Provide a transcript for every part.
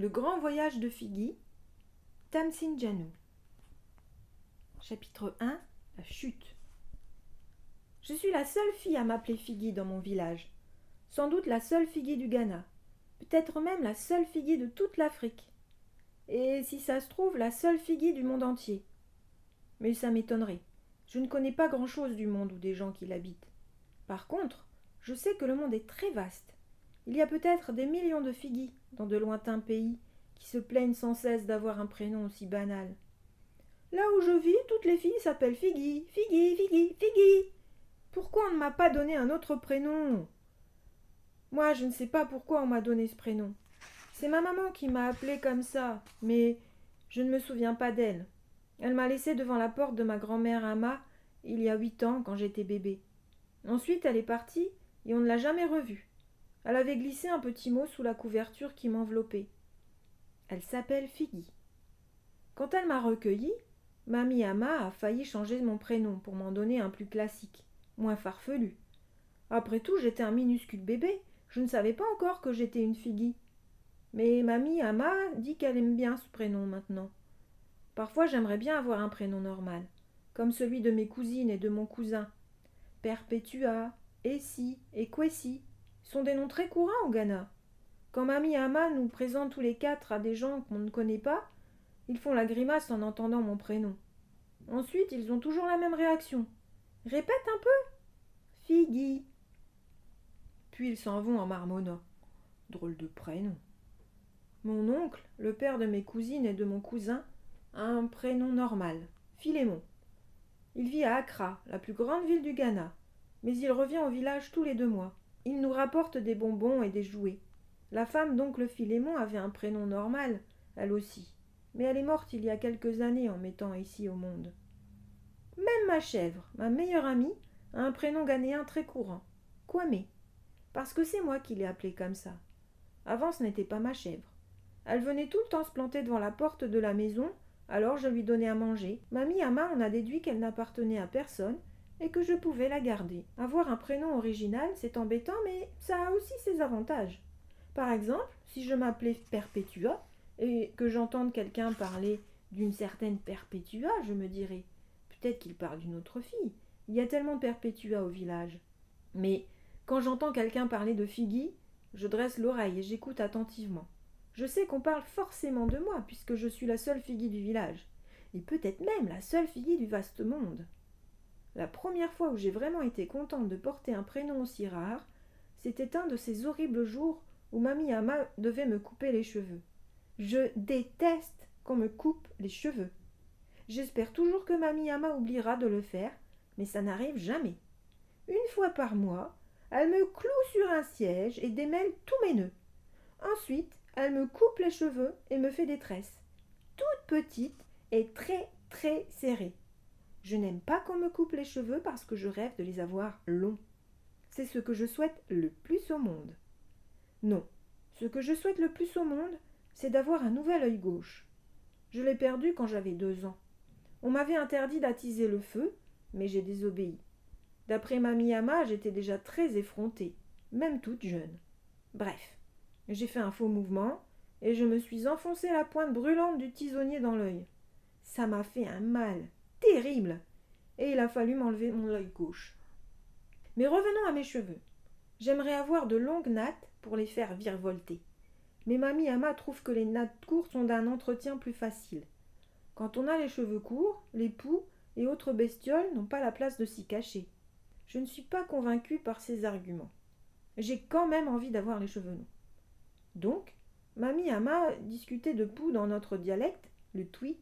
Le grand voyage de Figgy, Tamsin Janou. Chapitre 1 La chute. Je suis la seule fille à m'appeler Figgy dans mon village. Sans doute la seule Figgy du Ghana. Peut-être même la seule Figgy de toute l'Afrique. Et si ça se trouve, la seule Figgy du monde entier. Mais ça m'étonnerait. Je ne connais pas grand-chose du monde ou des gens qui l'habitent. Par contre, je sais que le monde est très vaste. Il y a peut-être des millions de Figgy dans de lointains pays qui se plaignent sans cesse d'avoir un prénom aussi banal. Là où je vis, toutes les filles s'appellent Figgy, Figgy, Figgy, Figgy. Pourquoi on ne m'a pas donné un autre prénom? Moi, je ne sais pas pourquoi on m'a donné ce prénom. C'est ma maman qui m'a appelée comme ça, mais je ne me souviens pas d'elle. Elle m'a laissée devant la porte de ma grand-mère Ama il y a huit ans quand j'étais bébé. Ensuite, elle est partie et on ne l'a jamais revue. Elle avait glissé un petit mot sous la couverture qui m'enveloppait. Elle s'appelle Figgy. Quand elle m'a recueillie, Mamie Ama a failli changer mon prénom pour m'en donner un plus classique, moins farfelu. Après tout, j'étais un minuscule bébé, je ne savais pas encore que j'étais une Figgy. Mais Mamie Ama dit qu'elle aime bien ce prénom maintenant. Parfois j'aimerais bien avoir un prénom normal, comme celui de mes cousines et de mon cousin. Perpetua, Essie et Kwesi sont des noms très courants au Ghana. Quand Mamie Ama nous présente tous les quatre à des gens qu'on ne connaît pas, ils font la grimace en entendant mon prénom. Ensuite, ils ont toujours la même réaction. Répète un peu. Figgy. Puis ils s'en vont en marmonnant. Drôle de prénom. Mon oncle, le père de mes cousines et de mon cousin, a un prénom normal, Philémon. Il vit à Accra, la plus grande ville du Ghana, mais il revient au village tous les deux mois. Il nous rapporte des bonbons et des jouets. La femme d'oncle Philémon avait un prénom normal, elle aussi, mais elle est morte il y a quelques années en mettant ici au monde. Même ma chèvre, ma meilleure amie, a un prénom ghanéen très courant, Kwame, parce que c'est moi qui l'ai appelée comme ça. Avant ce n'était pas ma chèvre. Elle venait tout le temps se planter devant la porte de la maison, alors je lui donnais à manger. Mamie Ama en a déduit qu'elle n'appartenait à personne et que je pouvais la garder. Avoir un prénom original, c'est embêtant, mais ça a aussi ses avantages. Par exemple, si je m'appelais Perpétua et que j'entende quelqu'un parler d'une certaine Perpétua, je me dirais peut-être qu'il parle d'une autre fille. Il y a tellement de Perpétua au village. Mais quand j'entends quelqu'un parler de Figgy, je dresse l'oreille et j'écoute attentivement. Je sais qu'on parle forcément de moi, puisque je suis la seule Figgy du village, et peut-être même la seule Figgy du vaste monde. La première fois où j'ai vraiment été contente de porter un prénom aussi rare, c'était un de ces horribles jours où Mamie Ama devait me couper les cheveux. Je déteste qu'on me coupe les cheveux. J'espère toujours que Mamie Ama oubliera de le faire, mais ça n'arrive jamais. Une fois par mois, elle me cloue sur un siège et démêle tous mes nœuds. Ensuite, elle me coupe les cheveux et me fait des tresses, toutes petites et très très serrées. Je n'aime pas qu'on me coupe les cheveux parce que je rêve de les avoir longs. C'est ce que je souhaite le plus au monde. Non, ce que je souhaite le plus au monde, c'est d'avoir un nouvel œil gauche. Je l'ai perdu quand j'avais deux ans. On m'avait interdit d'attiser le feu, mais j'ai désobéi. D'après Mamie Ama, j'étais déjà très effrontée, même toute jeune. Bref, j'ai fait un faux mouvement, et je me suis enfoncé la pointe brûlante du tisonnier dans l'œil. Ça m'a fait un mal terrible, et il a fallu m'enlever mon œil gauche. Mais revenons à mes cheveux. J'aimerais avoir de longues nattes pour les faire virevolter. Mais mamie Ama trouve que les nattes courtes sont d'un entretien plus facile. Quand on a les cheveux courts, les poux et autres bestioles n'ont pas la place de s'y cacher. Je ne suis pas convaincue par ces arguments. J'ai quand même envie d'avoir les cheveux longs. Donc, mamie Ama discutait de poux dans notre dialecte, le twi.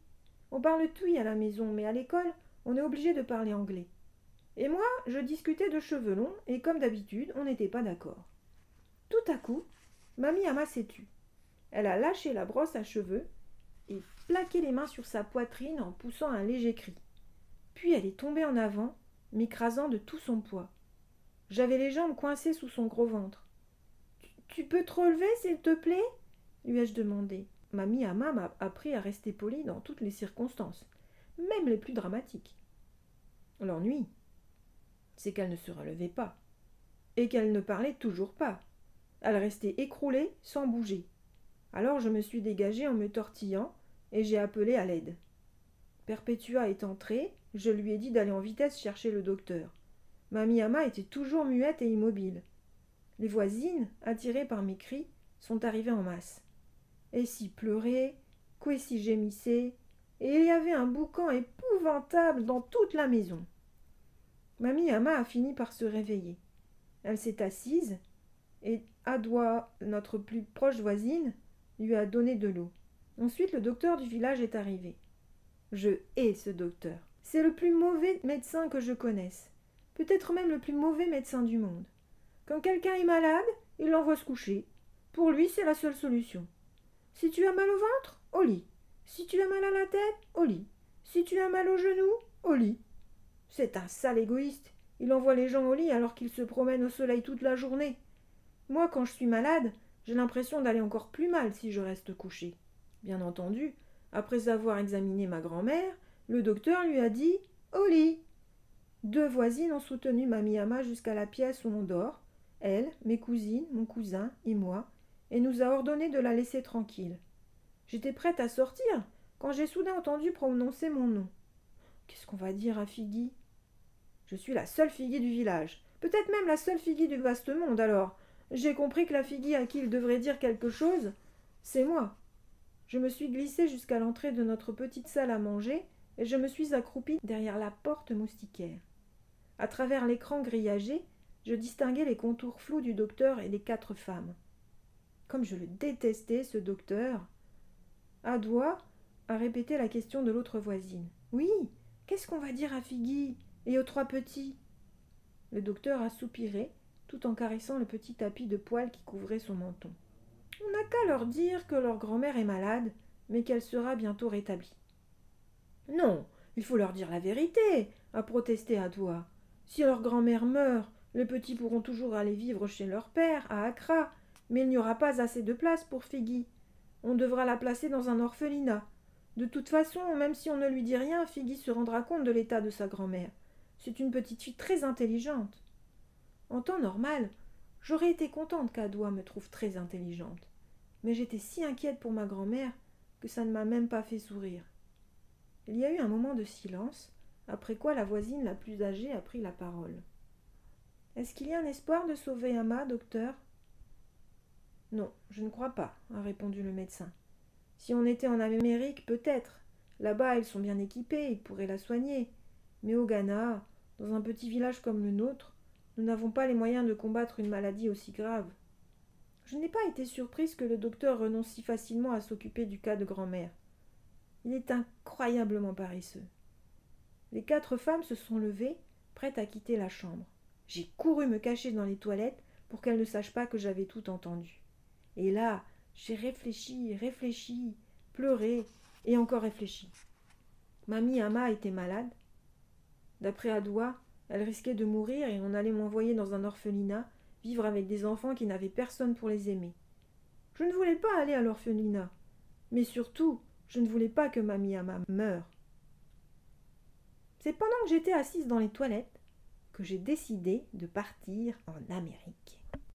On parle twi à la maison, mais à l'école, on est obligé de parler anglais. Et moi, je discutais de cheveux longs, et comme d'habitude, on n'était pas d'accord. Tout à coup, mamie Ama s'est tue. Elle a lâché la brosse à cheveux et plaqué les mains sur sa poitrine en poussant un léger cri. Puis elle est tombée en avant, m'écrasant de tout son poids. J'avais les jambes coincées sous son gros ventre. Tu peux te relever, s'il te plaît? lui ai-je demandé. Mamie Ama m'a appris à rester polie dans toutes les circonstances, même les plus dramatiques. L'ennui, c'est qu'elle ne se relevait pas, et qu'elle ne parlait toujours pas. Elle restait écroulée sans bouger. Alors je me suis dégagé en me tortillant, et j'ai appelé à l'aide. Perpétua est entrée, je lui ai dit d'aller en vitesse chercher le docteur. Mamie Ama était toujours muette et immobile. Les voisines, attirées par mes cris, sont arrivées en masse. Et si pleurait, si gémissait, et il y avait un boucan épouvantable dans toute la maison. Mamie Ama a fini par se réveiller. Elle s'est assise, et Adoua, notre plus proche voisine, lui a donné de l'eau. Ensuite, le docteur du village est arrivé. Je hais ce docteur. C'est le plus mauvais médecin que je connaisse. Peut-être même le plus mauvais médecin du monde. Quand quelqu'un est malade, il l'envoie se coucher. Pour lui, c'est la seule solution. Si tu as mal au ventre, au lit. Si tu as mal à la tête, au lit. Si tu as mal au genou, au lit. C'est un sale égoïste. Il envoie les gens au lit alors qu'ils se promènent au soleil toute la journée. Moi, quand je suis malade, j'ai l'impression d'aller encore plus mal si je reste couché. Bien entendu, après avoir examiné ma grand-mère, le docteur lui a dit Au lit. Deux voisines ont soutenu Mamie Ama jusqu'à la pièce où on dort, elle, mes cousines, mon cousin et moi, et nous a ordonné de la laisser tranquille. J'étais prête à sortir quand j'ai soudain entendu prononcer mon nom. Qu'est-ce qu'on va dire à Figgy Je suis la seule Figgy du village, peut-être même la seule Figgy du vaste monde alors. J'ai compris que la Figgy à qui il devrait dire quelque chose, c'est moi. Je me suis glissée jusqu'à l'entrée de notre petite salle à manger et je me suis accroupie derrière la porte moustiquaire. À travers l'écran grillagé, je distinguais les contours flous du docteur et les quatre femmes. Comme je le détestais, ce docteur. Adoua a répété la question de l'autre voisine. Oui, qu'est-ce qu'on va dire à Figgy et aux trois petits? Le docteur a soupiré, tout en caressant le petit tapis de poils qui couvrait son menton. On n'a qu'à leur dire que leur grand-mère est malade, mais qu'elle sera bientôt rétablie. Non, il faut leur dire la vérité, a protesté Adoua. Si leur grand-mère meurt, les petits pourront toujours aller vivre chez leur père, à Accra, mais il n'y aura pas assez de place pour Figgy. On devra la placer dans un orphelinat. De toute façon, même si on ne lui dit rien, Figgy se rendra compte de l'état de sa grand-mère. C'est une petite fille très intelligente. En temps normal, j'aurais été contente qu'Adoua me trouve très intelligente. Mais j'étais si inquiète pour ma grand-mère que ça ne m'a même pas fait sourire. Il y a eu un moment de silence, après quoi la voisine la plus âgée a pris la parole. Est-ce qu'il y a un espoir de sauver Ama, docteur? Non, je ne crois pas, a répondu le médecin. Si on était en Amérique, peut-être. Là-bas, ils sont bien équipés, ils pourraient la soigner. Mais au Ghana, dans un petit village comme le nôtre, nous n'avons pas les moyens de combattre une maladie aussi grave. Je n'ai pas été surprise que le docteur renonce si facilement à s'occuper du cas de grand-mère. Il est incroyablement paresseux. Les quatre femmes se sont levées, prêtes à quitter la chambre. J'ai couru me cacher dans les toilettes pour qu'elles ne sachent pas que j'avais tout entendu. Et là, j'ai réfléchi, réfléchi, pleuré et encore réfléchi. Mamie Ama était malade. D'après Adoua, elle risquait de mourir et on allait m'envoyer dans un orphelinat, vivre avec des enfants qui n'avaient personne pour les aimer. Je ne voulais pas aller à l'orphelinat, mais surtout, je ne voulais pas que Mamie Ama meure. C'est pendant que j'étais assise dans les toilettes que j'ai décidé de partir en Amérique.